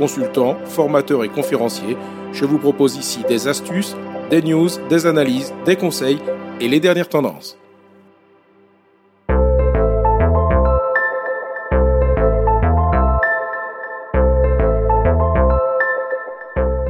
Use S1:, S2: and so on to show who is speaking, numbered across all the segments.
S1: consultant, formateur et conférencier. Je vous propose ici des astuces, des news, des analyses, des conseils et les dernières tendances.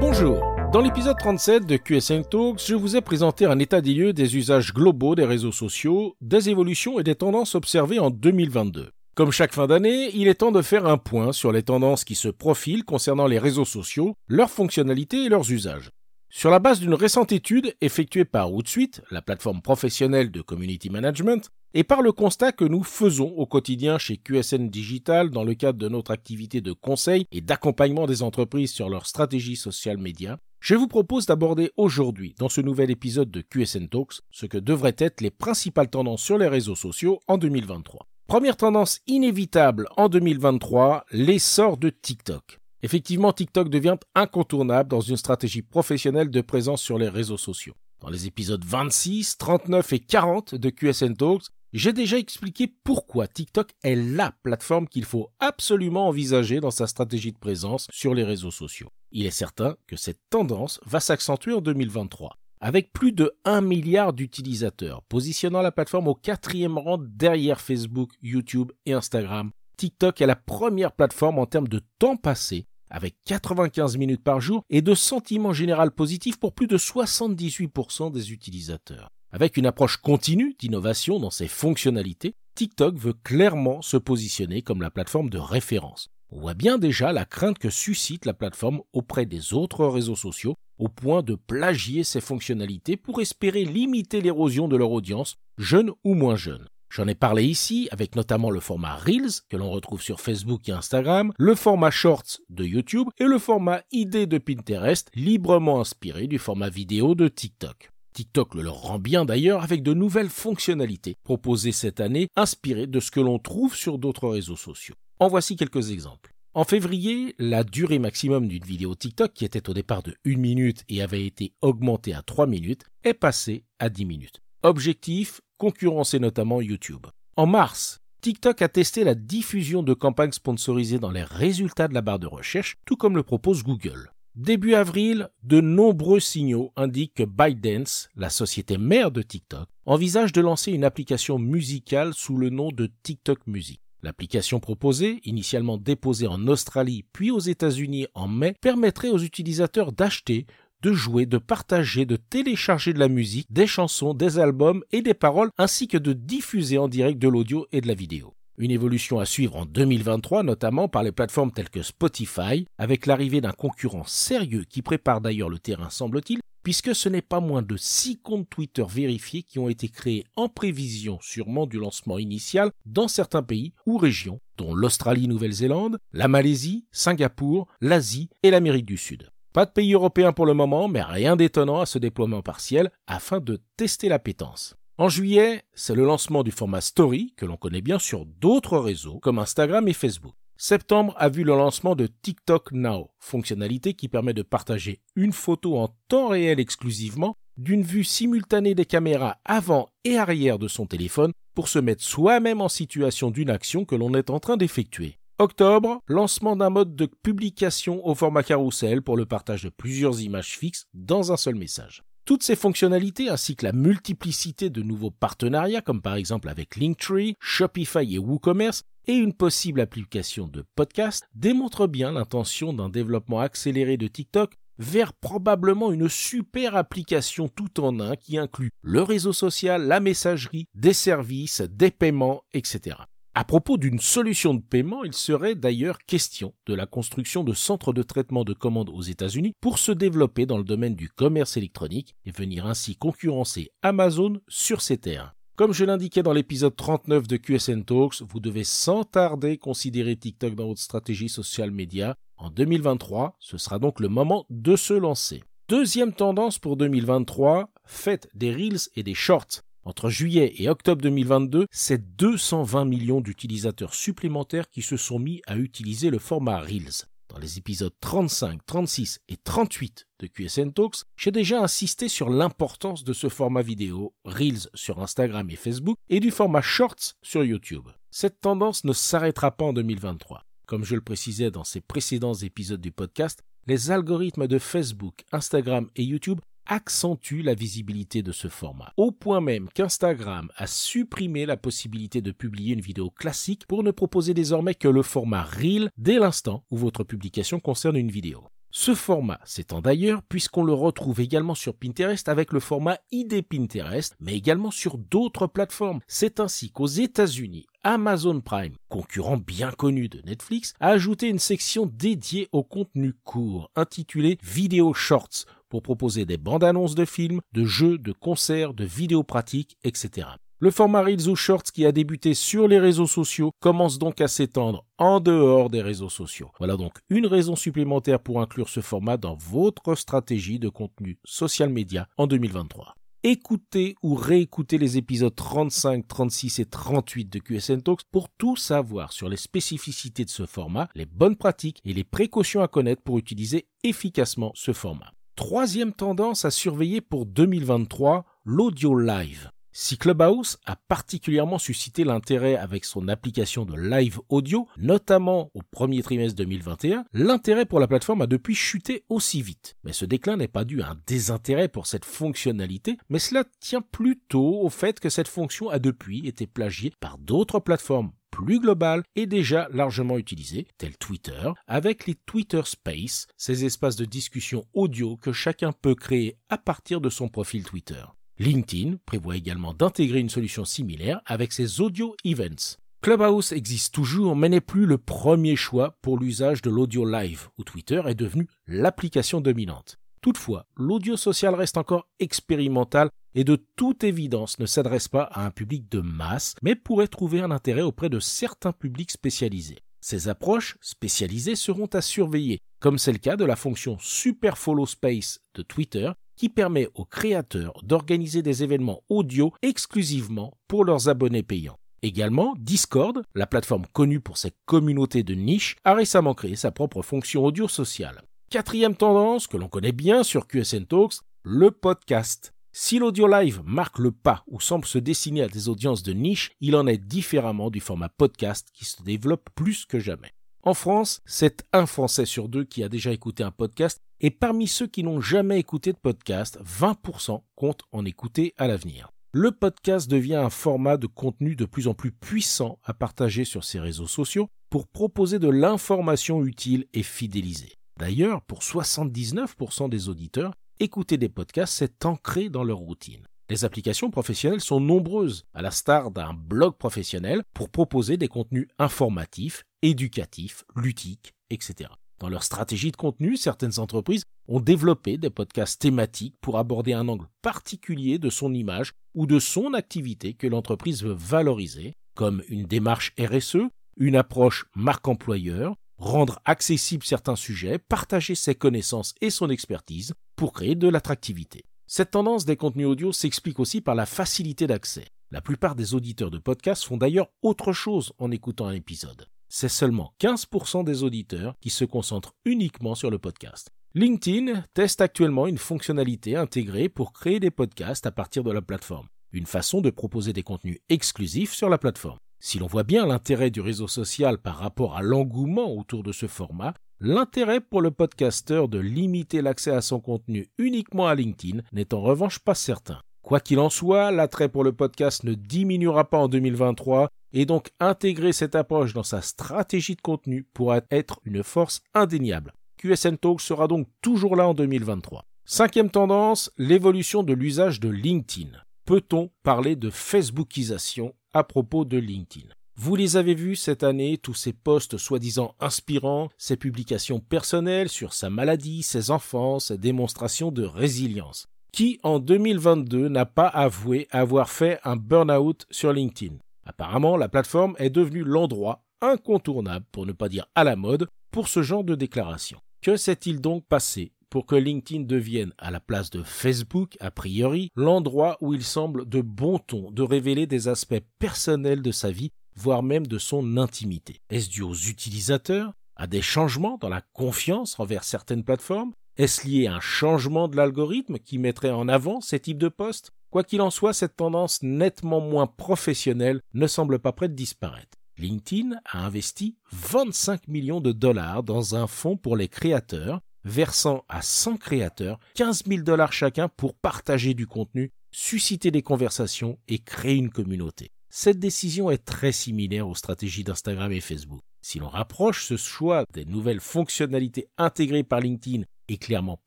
S1: Bonjour, dans l'épisode 37 de QSN Talks, je vous ai présenté un état des lieux des usages globaux des réseaux sociaux, des évolutions et des tendances observées en 2022. Comme chaque fin d'année, il est temps de faire un point sur les tendances qui se profilent concernant les réseaux sociaux, leurs fonctionnalités et leurs usages. Sur la base d'une récente étude effectuée par Hootsuite, la plateforme professionnelle de community management, et par le constat que nous faisons au quotidien chez QSN Digital dans le cadre de notre activité de conseil et d'accompagnement des entreprises sur leur stratégie social média, je vous propose d'aborder aujourd'hui, dans ce nouvel épisode de QSN Talks, ce que devraient être les principales tendances sur les réseaux sociaux en 2023. Première tendance inévitable en 2023, l'essor de TikTok. Effectivement, TikTok devient incontournable dans une stratégie professionnelle de présence sur les réseaux sociaux. Dans les épisodes 26, 39 et 40 de QSN Talks, j'ai déjà expliqué pourquoi TikTok est la plateforme qu'il faut absolument envisager dans sa stratégie de présence sur les réseaux sociaux. Il est certain que cette tendance va s'accentuer en 2023. Avec plus de 1 milliard d'utilisateurs, positionnant la plateforme au quatrième rang derrière Facebook, YouTube et Instagram, TikTok est la première plateforme en termes de temps passé avec 95 minutes par jour et de sentiment général positif pour plus de 78% des utilisateurs. Avec une approche continue d'innovation dans ses fonctionnalités, TikTok veut clairement se positionner comme la plateforme de référence. On voit bien déjà la crainte que suscite la plateforme auprès des autres réseaux sociaux au point de plagier ses fonctionnalités pour espérer limiter l'érosion de leur audience, jeune ou moins jeune. J'en ai parlé ici avec notamment le format Reels que l'on retrouve sur Facebook et Instagram, le format Shorts de YouTube et le format ID de Pinterest librement inspiré du format vidéo de TikTok. TikTok le leur rend bien d'ailleurs avec de nouvelles fonctionnalités proposées cette année inspirées de ce que l'on trouve sur d'autres réseaux sociaux. En voici quelques exemples. En février, la durée maximum d'une vidéo TikTok, qui était au départ de 1 minute et avait été augmentée à 3 minutes, est passée à 10 minutes. Objectif, concurrencer notamment YouTube. En mars, TikTok a testé la diffusion de campagnes sponsorisées dans les résultats de la barre de recherche, tout comme le propose Google. Début avril, de nombreux signaux indiquent que ByteDance, la société mère de TikTok, envisage de lancer une application musicale sous le nom de TikTok Music. L'application proposée, initialement déposée en Australie puis aux États-Unis en mai, permettrait aux utilisateurs d'acheter, de jouer, de partager, de télécharger de la musique, des chansons, des albums et des paroles, ainsi que de diffuser en direct de l'audio et de la vidéo. Une évolution à suivre en 2023, notamment par les plateformes telles que Spotify, avec l'arrivée d'un concurrent sérieux qui prépare d'ailleurs le terrain, semble-t-il, puisque ce n'est pas moins de 6 comptes Twitter vérifiés qui ont été créés en prévision sûrement du lancement initial dans certains pays ou régions, dont l'Australie-Nouvelle-Zélande, la Malaisie, Singapour, l'Asie et l'Amérique du Sud. Pas de pays européen pour le moment, mais rien d'étonnant à ce déploiement partiel afin de tester la pétence. En juillet, c'est le lancement du format Story, que l'on connaît bien sur d'autres réseaux comme Instagram et Facebook. Septembre a vu le lancement de TikTok Now, fonctionnalité qui permet de partager une photo en temps réel exclusivement d'une vue simultanée des caméras avant et arrière de son téléphone pour se mettre soi-même en situation d'une action que l'on est en train d'effectuer. Octobre, lancement d'un mode de publication au format carrousel pour le partage de plusieurs images fixes dans un seul message. Toutes ces fonctionnalités ainsi que la multiplicité de nouveaux partenariats comme par exemple avec Linktree, Shopify et WooCommerce et une possible application de podcast démontrent bien l'intention d'un développement accéléré de TikTok vers probablement une super application tout en un qui inclut le réseau social, la messagerie, des services, des paiements, etc. À propos d'une solution de paiement, il serait d'ailleurs question de la construction de centres de traitement de commandes aux États-Unis pour se développer dans le domaine du commerce électronique et venir ainsi concurrencer Amazon sur ces terres. Comme je l'indiquais dans l'épisode 39 de QSN Talks, vous devez sans tarder considérer TikTok dans votre stratégie social média. En 2023, ce sera donc le moment de se lancer. Deuxième tendance pour 2023, faites des Reels et des Shorts. Entre juillet et octobre 2022, c'est 220 millions d'utilisateurs supplémentaires qui se sont mis à utiliser le format Reels. Dans les épisodes 35, 36 et 38 de QSN Talks, j'ai déjà insisté sur l'importance de ce format vidéo, Reels sur Instagram et Facebook, et du format Shorts sur YouTube. Cette tendance ne s'arrêtera pas en 2023. Comme je le précisais dans ces précédents épisodes du podcast, les algorithmes de Facebook, Instagram et YouTube accentue la visibilité de ce format. Au point même qu'Instagram a supprimé la possibilité de publier une vidéo classique pour ne proposer désormais que le format Reel dès l'instant où votre publication concerne une vidéo. Ce format s'étend d'ailleurs puisqu'on le retrouve également sur Pinterest avec le format ID Pinterest, mais également sur d'autres plateformes. C'est ainsi qu'aux États-Unis, Amazon Prime, concurrent bien connu de Netflix, a ajouté une section dédiée au contenu court intitulée Video Shorts pour proposer des bandes annonces de films, de jeux, de concerts, de vidéos pratiques, etc. Le format Reels ou Shorts qui a débuté sur les réseaux sociaux commence donc à s'étendre en dehors des réseaux sociaux. Voilà donc une raison supplémentaire pour inclure ce format dans votre stratégie de contenu social média en 2023. Écoutez ou réécoutez les épisodes 35, 36 et 38 de QSN Talks pour tout savoir sur les spécificités de ce format, les bonnes pratiques et les précautions à connaître pour utiliser efficacement ce format. Troisième tendance à surveiller pour 2023, l'audio live. Si Clubhouse a particulièrement suscité l'intérêt avec son application de live audio, notamment au premier trimestre 2021, l'intérêt pour la plateforme a depuis chuté aussi vite. Mais ce déclin n'est pas dû à un désintérêt pour cette fonctionnalité, mais cela tient plutôt au fait que cette fonction a depuis été plagiée par d'autres plateformes plus global et déjà largement utilisé, tel Twitter, avec les Twitter Space, ces espaces de discussion audio que chacun peut créer à partir de son profil Twitter. LinkedIn prévoit également d'intégrer une solution similaire avec ses audio events. Clubhouse existe toujours mais n'est plus le premier choix pour l'usage de l'audio live, où Twitter est devenu l'application dominante. Toutefois, l'audio social reste encore expérimental et de toute évidence ne s'adresse pas à un public de masse, mais pourrait trouver un intérêt auprès de certains publics spécialisés. Ces approches spécialisées seront à surveiller, comme c'est le cas de la fonction Super Follow Space de Twitter, qui permet aux créateurs d'organiser des événements audio exclusivement pour leurs abonnés payants. Également, Discord, la plateforme connue pour ses communautés de niche, a récemment créé sa propre fonction audio sociale. Quatrième tendance que l'on connaît bien sur QSN Talks, le podcast. Si l'audio live marque le pas ou semble se dessiner à des audiences de niche, il en est différemment du format podcast qui se développe plus que jamais. En France, c'est un Français sur deux qui a déjà écouté un podcast et parmi ceux qui n'ont jamais écouté de podcast, 20% comptent en écouter à l'avenir. Le podcast devient un format de contenu de plus en plus puissant à partager sur ses réseaux sociaux pour proposer de l'information utile et fidélisée. D'ailleurs, pour 79% des auditeurs, écouter des podcasts, c'est ancré dans leur routine. Les applications professionnelles sont nombreuses, à la star d'un blog professionnel, pour proposer des contenus informatifs, éducatifs, ludiques, etc. Dans leur stratégie de contenu, certaines entreprises ont développé des podcasts thématiques pour aborder un angle particulier de son image ou de son activité que l'entreprise veut valoriser, comme une démarche RSE, une approche marque employeur, rendre accessibles certains sujets, partager ses connaissances et son expertise pour créer de l'attractivité. Cette tendance des contenus audio s'explique aussi par la facilité d'accès. La plupart des auditeurs de podcasts font d'ailleurs autre chose en écoutant un épisode. C'est seulement 15% des auditeurs qui se concentrent uniquement sur le podcast. LinkedIn teste actuellement une fonctionnalité intégrée pour créer des podcasts à partir de la plateforme, une façon de proposer des contenus exclusifs sur la plateforme. Si l'on voit bien l'intérêt du réseau social par rapport à l'engouement autour de ce format, l'intérêt pour le podcasteur de limiter l'accès à son contenu uniquement à LinkedIn n'est en revanche pas certain. Quoi qu'il en soit, l'attrait pour le podcast ne diminuera pas en 2023 et donc intégrer cette approche dans sa stratégie de contenu pourra être une force indéniable. QSN Talk sera donc toujours là en 2023. Cinquième tendance, l'évolution de l'usage de LinkedIn. Peut-on parler de Facebookisation à propos de LinkedIn. Vous les avez vus cette année, tous ces posts soi-disant inspirants, ces publications personnelles sur sa maladie, ses enfants, ses démonstrations de résilience. Qui en 2022 n'a pas avoué avoir fait un burn-out sur LinkedIn? Apparemment, la plateforme est devenue l'endroit incontournable, pour ne pas dire à la mode, pour ce genre de déclaration. Que s'est-il donc passé pour que LinkedIn devienne, à la place de Facebook, a priori, l'endroit où il semble de bon ton de révéler des aspects personnels de sa vie, voire même de son intimité. Est-ce dû aux utilisateurs, à des changements dans la confiance envers certaines plateformes? Est-ce lié à un changement de l'algorithme qui mettrait en avant ces types de postes Quoi qu'il en soit, cette tendance nettement moins professionnelle ne semble pas près de disparaître. LinkedIn a investi 25 millions de dollars dans un fonds pour les créateurs, versant à 100 créateurs 15 000 dollars chacun pour partager du contenu, susciter des conversations et créer une communauté. Cette décision est très similaire aux stratégies d'Instagram et Facebook. Si l'on rapproche ce choix des nouvelles fonctionnalités intégrées par LinkedIn et clairement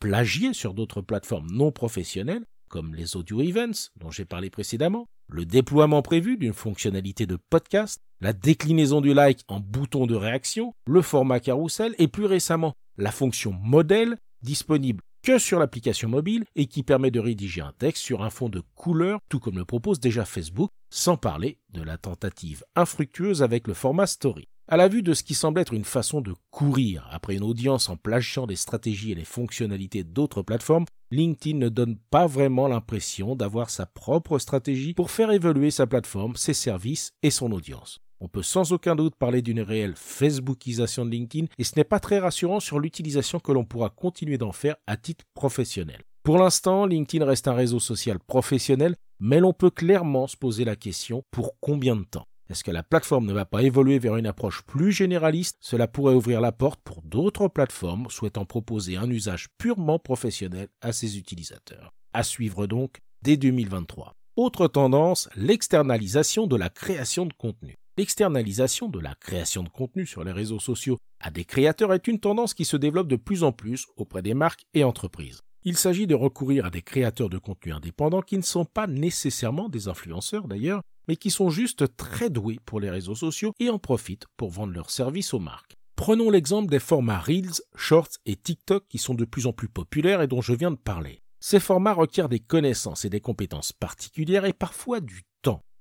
S1: plagiées sur d'autres plateformes non professionnelles, comme les audio events dont j'ai parlé précédemment, le déploiement prévu d'une fonctionnalité de podcast, la déclinaison du like en bouton de réaction, le format carousel et plus récemment la fonction modèle disponible que sur l'application mobile et qui permet de rédiger un texte sur un fond de couleur tout comme le propose déjà Facebook, sans parler de la tentative infructueuse avec le format story. À la vue de ce qui semble être une façon de courir après une audience en plagiant les stratégies et les fonctionnalités d'autres plateformes, LinkedIn ne donne pas vraiment l'impression d'avoir sa propre stratégie pour faire évoluer sa plateforme, ses services et son audience. On peut sans aucun doute parler d'une réelle Facebookisation de LinkedIn et ce n'est pas très rassurant sur l'utilisation que l'on pourra continuer d'en faire à titre professionnel. Pour l'instant, LinkedIn reste un réseau social professionnel, mais l'on peut clairement se poser la question pour combien de temps? Est-ce que la plateforme ne va pas évoluer vers une approche plus généraliste? Cela pourrait ouvrir la porte pour d'autres plateformes souhaitant proposer un usage purement professionnel à ses utilisateurs. À suivre donc dès 2023. Autre tendance, l'externalisation de la création de contenu. L'externalisation de la création de contenu sur les réseaux sociaux à des créateurs est une tendance qui se développe de plus en plus auprès des marques et entreprises. Il s'agit de recourir à des créateurs de contenu indépendants qui ne sont pas nécessairement des influenceurs d'ailleurs, mais qui sont juste très doués pour les réseaux sociaux et en profitent pour vendre leurs services aux marques. Prenons l'exemple des formats Reels, Shorts et TikTok qui sont de plus en plus populaires et dont je viens de parler. Ces formats requièrent des connaissances et des compétences particulières et parfois du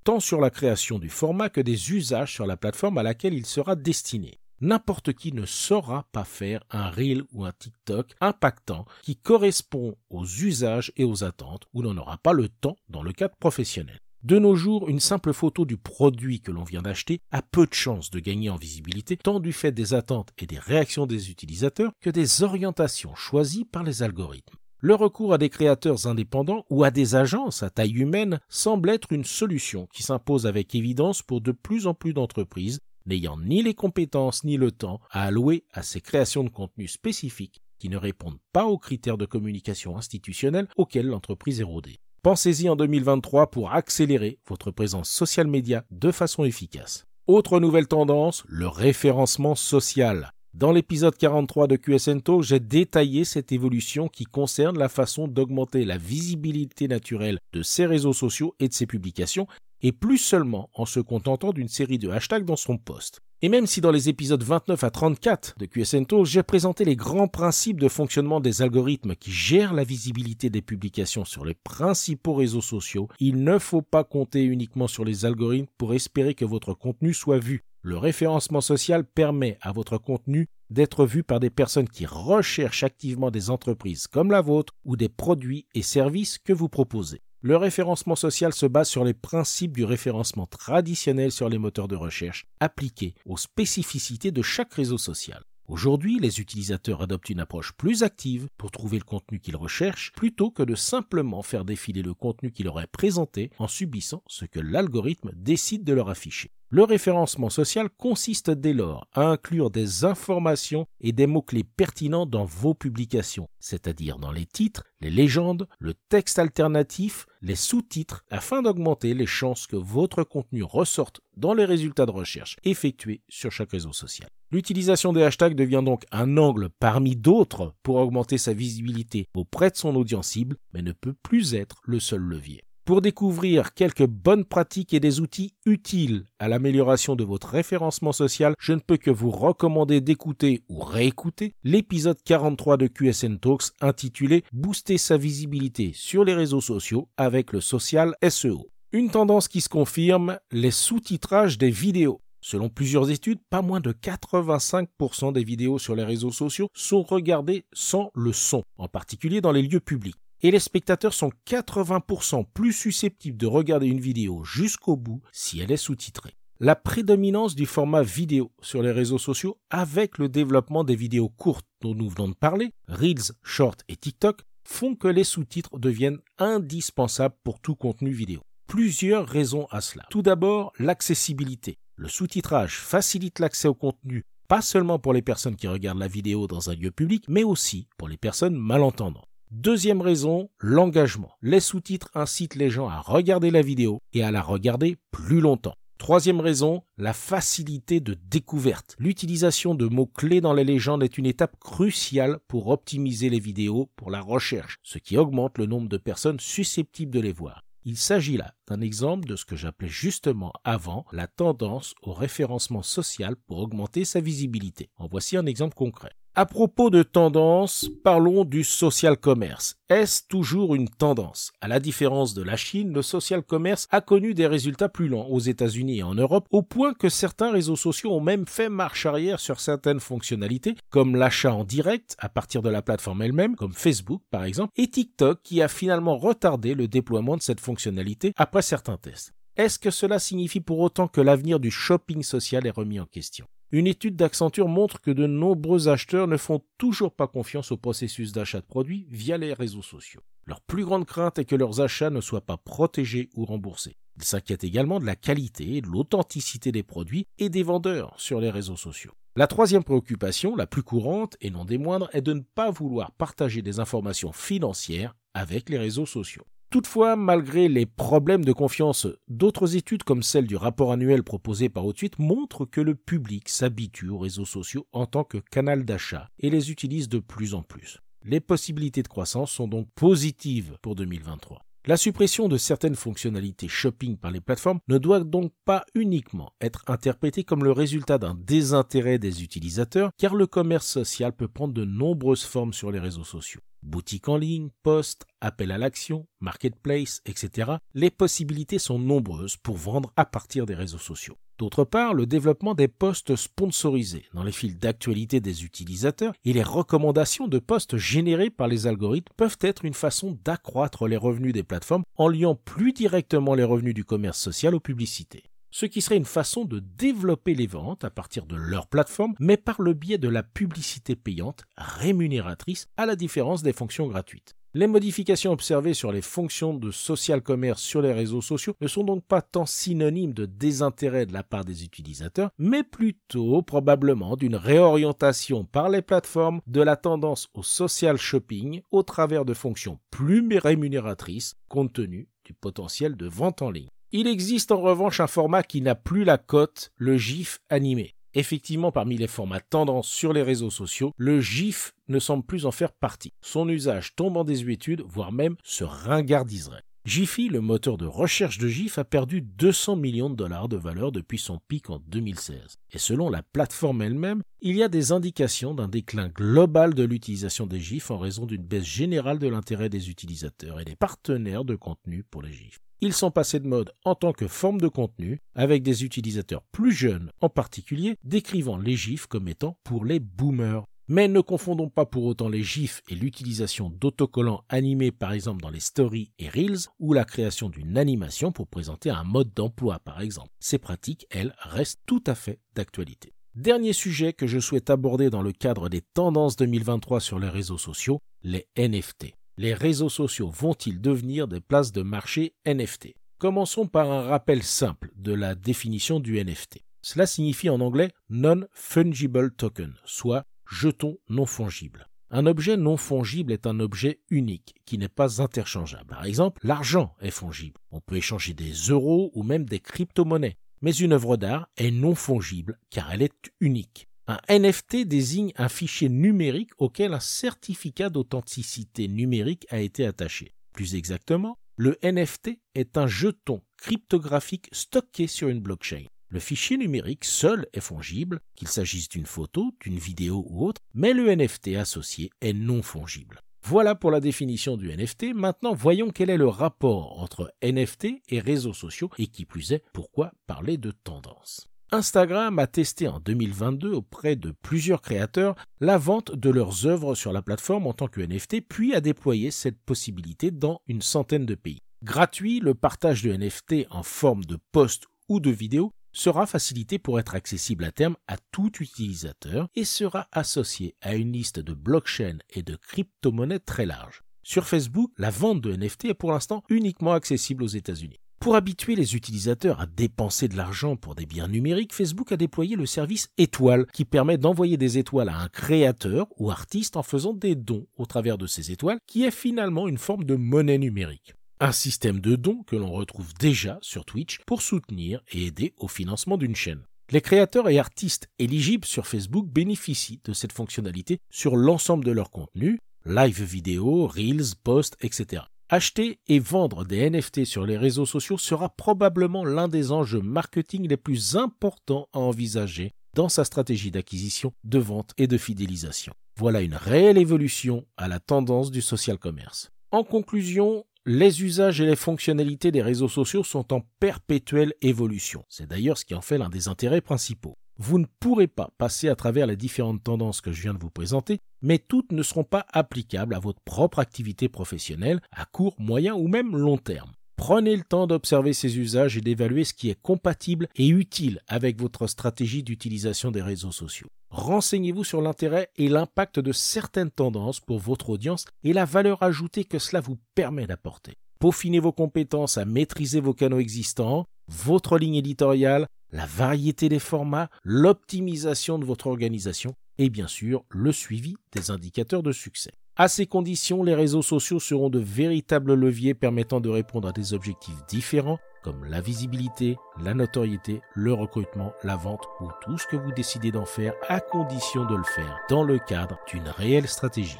S1: tant sur la création du format que des usages sur la plateforme à laquelle il sera destiné. N'importe qui ne saura pas faire un reel ou un TikTok impactant qui correspond aux usages et aux attentes où l'on n'aura pas le temps dans le cadre professionnel. De nos jours, une simple photo du produit que l'on vient d'acheter a peu de chances de gagner en visibilité, tant du fait des attentes et des réactions des utilisateurs que des orientations choisies par les algorithmes. Le recours à des créateurs indépendants ou à des agences à taille humaine semble être une solution qui s'impose avec évidence pour de plus en plus d'entreprises n'ayant ni les compétences ni le temps à allouer à ces créations de contenu spécifiques qui ne répondent pas aux critères de communication institutionnelle auxquels l'entreprise est rodée. Pensez-y en 2023 pour accélérer votre présence social média de façon efficace. Autre nouvelle tendance, le référencement social. Dans l'épisode 43 de QSN Talk, j'ai détaillé cette évolution qui concerne la façon d'augmenter la visibilité naturelle de ces réseaux sociaux et de ses publications, et plus seulement en se contentant d'une série de hashtags dans son poste. Et même si dans les épisodes 29 à 34 de QSN Talk, j'ai présenté les grands principes de fonctionnement des algorithmes qui gèrent la visibilité des publications sur les principaux réseaux sociaux, il ne faut pas compter uniquement sur les algorithmes pour espérer que votre contenu soit vu. Le référencement social permet à votre contenu d'être vu par des personnes qui recherchent activement des entreprises comme la vôtre ou des produits et services que vous proposez. Le référencement social se base sur les principes du référencement traditionnel sur les moteurs de recherche appliqués aux spécificités de chaque réseau social. Aujourd'hui, les utilisateurs adoptent une approche plus active pour trouver le contenu qu'ils recherchent plutôt que de simplement faire défiler le contenu qui leur présenté en subissant ce que l'algorithme décide de leur afficher. Le référencement social consiste dès lors à inclure des informations et des mots-clés pertinents dans vos publications, c'est-à-dire dans les titres, les légendes, le texte alternatif, les sous-titres, afin d'augmenter les chances que votre contenu ressorte dans les résultats de recherche effectués sur chaque réseau social. L'utilisation des hashtags devient donc un angle parmi d'autres pour augmenter sa visibilité auprès de son audience cible, mais ne peut plus être le seul levier. Pour découvrir quelques bonnes pratiques et des outils utiles à l'amélioration de votre référencement social, je ne peux que vous recommander d'écouter ou réécouter l'épisode 43 de QSN Talks intitulé Booster sa visibilité sur les réseaux sociaux avec le social SEO. Une tendance qui se confirme, les sous-titrages des vidéos. Selon plusieurs études, pas moins de 85% des vidéos sur les réseaux sociaux sont regardées sans le son, en particulier dans les lieux publics. Et les spectateurs sont 80% plus susceptibles de regarder une vidéo jusqu'au bout si elle est sous-titrée. La prédominance du format vidéo sur les réseaux sociaux avec le développement des vidéos courtes dont nous venons de parler, Reels, Short et TikTok, font que les sous-titres deviennent indispensables pour tout contenu vidéo. Plusieurs raisons à cela. Tout d'abord, l'accessibilité. Le sous-titrage facilite l'accès au contenu, pas seulement pour les personnes qui regardent la vidéo dans un lieu public, mais aussi pour les personnes malentendantes. Deuxième raison, l'engagement. Les sous-titres incitent les gens à regarder la vidéo et à la regarder plus longtemps. Troisième raison, la facilité de découverte. L'utilisation de mots-clés dans les légendes est une étape cruciale pour optimiser les vidéos pour la recherche, ce qui augmente le nombre de personnes susceptibles de les voir. Il s'agit là d'un exemple de ce que j'appelais justement avant la tendance au référencement social pour augmenter sa visibilité. En voici un exemple concret. À propos de tendance, parlons du social commerce. Est-ce toujours une tendance? À la différence de la Chine, le social commerce a connu des résultats plus lents aux États-Unis et en Europe, au point que certains réseaux sociaux ont même fait marche arrière sur certaines fonctionnalités, comme l'achat en direct à partir de la plateforme elle-même, comme Facebook par exemple, et TikTok qui a finalement retardé le déploiement de cette fonctionnalité après certains tests. Est-ce que cela signifie pour autant que l'avenir du shopping social est remis en question? Une étude d'Accenture montre que de nombreux acheteurs ne font toujours pas confiance au processus d'achat de produits via les réseaux sociaux. Leur plus grande crainte est que leurs achats ne soient pas protégés ou remboursés. Ils s'inquiètent également de la qualité et de l'authenticité des produits et des vendeurs sur les réseaux sociaux. La troisième préoccupation, la plus courante et non des moindres, est de ne pas vouloir partager des informations financières avec les réseaux sociaux. Toutefois, malgré les problèmes de confiance, d'autres études comme celle du rapport annuel proposé par Outsuite montrent que le public s'habitue aux réseaux sociaux en tant que canal d'achat et les utilise de plus en plus. Les possibilités de croissance sont donc positives pour 2023. La suppression de certaines fonctionnalités shopping par les plateformes ne doit donc pas uniquement être interprétée comme le résultat d'un désintérêt des utilisateurs, car le commerce social peut prendre de nombreuses formes sur les réseaux sociaux. Boutique en ligne, poste, appel à l'action, marketplace, etc. Les possibilités sont nombreuses pour vendre à partir des réseaux sociaux. D'autre part, le développement des postes sponsorisés dans les fils d'actualité des utilisateurs et les recommandations de postes générés par les algorithmes peuvent être une façon d'accroître les revenus des plateformes en liant plus directement les revenus du commerce social aux publicités ce qui serait une façon de développer les ventes à partir de leur plateforme, mais par le biais de la publicité payante rémunératrice, à la différence des fonctions gratuites. Les modifications observées sur les fonctions de social commerce sur les réseaux sociaux ne sont donc pas tant synonymes de désintérêt de la part des utilisateurs, mais plutôt probablement d'une réorientation par les plateformes de la tendance au social shopping au travers de fonctions plus rémunératrices compte tenu du potentiel de vente en ligne. Il existe en revanche un format qui n'a plus la cote, le GIF animé. Effectivement, parmi les formats tendance sur les réseaux sociaux, le GIF ne semble plus en faire partie. Son usage tombe en désuétude, voire même se ringardiserait. Jiffy, le moteur de recherche de GIF, a perdu 200 millions de dollars de valeur depuis son pic en 2016. Et selon la plateforme elle-même, il y a des indications d'un déclin global de l'utilisation des GIFs en raison d'une baisse générale de l'intérêt des utilisateurs et des partenaires de contenu pour les GIFs ils sont passés de mode en tant que forme de contenu, avec des utilisateurs plus jeunes en particulier, décrivant les GIFs comme étant pour les boomers. Mais ne confondons pas pour autant les GIFs et l'utilisation d'autocollants animés par exemple dans les stories et reels ou la création d'une animation pour présenter un mode d'emploi par exemple. Ces pratiques, elles, restent tout à fait d'actualité. Dernier sujet que je souhaite aborder dans le cadre des tendances 2023 sur les réseaux sociaux, les NFT les réseaux sociaux vont-ils devenir des places de marché NFT Commençons par un rappel simple de la définition du NFT. Cela signifie en anglais non-fungible token, soit jeton non fongible. Un objet non fongible est un objet unique qui n'est pas interchangeable. Par exemple, l'argent est fongible. On peut échanger des euros ou même des crypto-monnaies. Mais une œuvre d'art est non fongible car elle est unique. Un NFT désigne un fichier numérique auquel un certificat d'authenticité numérique a été attaché. Plus exactement, le NFT est un jeton cryptographique stocké sur une blockchain. Le fichier numérique seul est fongible, qu'il s'agisse d'une photo, d'une vidéo ou autre, mais le NFT associé est non fongible. Voilà pour la définition du NFT. Maintenant, voyons quel est le rapport entre NFT et réseaux sociaux et qui plus est, pourquoi parler de tendance. Instagram a testé en 2022 auprès de plusieurs créateurs la vente de leurs œuvres sur la plateforme en tant que NFT, puis a déployé cette possibilité dans une centaine de pays. Gratuit, le partage de NFT en forme de post ou de vidéo sera facilité pour être accessible à terme à tout utilisateur et sera associé à une liste de blockchains et de crypto-monnaies très large. Sur Facebook, la vente de NFT est pour l'instant uniquement accessible aux États-Unis. Pour habituer les utilisateurs à dépenser de l'argent pour des biens numériques, Facebook a déployé le service Étoile qui permet d'envoyer des étoiles à un créateur ou artiste en faisant des dons au travers de ces étoiles qui est finalement une forme de monnaie numérique. Un système de dons que l'on retrouve déjà sur Twitch pour soutenir et aider au financement d'une chaîne. Les créateurs et artistes éligibles sur Facebook bénéficient de cette fonctionnalité sur l'ensemble de leur contenu, live vidéo, reels, posts, etc. Acheter et vendre des NFT sur les réseaux sociaux sera probablement l'un des enjeux marketing les plus importants à envisager dans sa stratégie d'acquisition, de vente et de fidélisation. Voilà une réelle évolution à la tendance du social commerce. En conclusion, les usages et les fonctionnalités des réseaux sociaux sont en perpétuelle évolution. C'est d'ailleurs ce qui en fait l'un des intérêts principaux. Vous ne pourrez pas passer à travers les différentes tendances que je viens de vous présenter, mais toutes ne seront pas applicables à votre propre activité professionnelle à court, moyen ou même long terme. Prenez le temps d'observer ces usages et d'évaluer ce qui est compatible et utile avec votre stratégie d'utilisation des réseaux sociaux. Renseignez-vous sur l'intérêt et l'impact de certaines tendances pour votre audience et la valeur ajoutée que cela vous permet d'apporter. Peaufinez vos compétences à maîtriser vos canaux existants, votre ligne éditoriale, la variété des formats, l'optimisation de votre organisation et bien sûr le suivi des indicateurs de succès. À ces conditions, les réseaux sociaux seront de véritables leviers permettant de répondre à des objectifs différents comme la visibilité, la notoriété, le recrutement, la vente ou tout ce que vous décidez d'en faire à condition de le faire dans le cadre d'une réelle stratégie.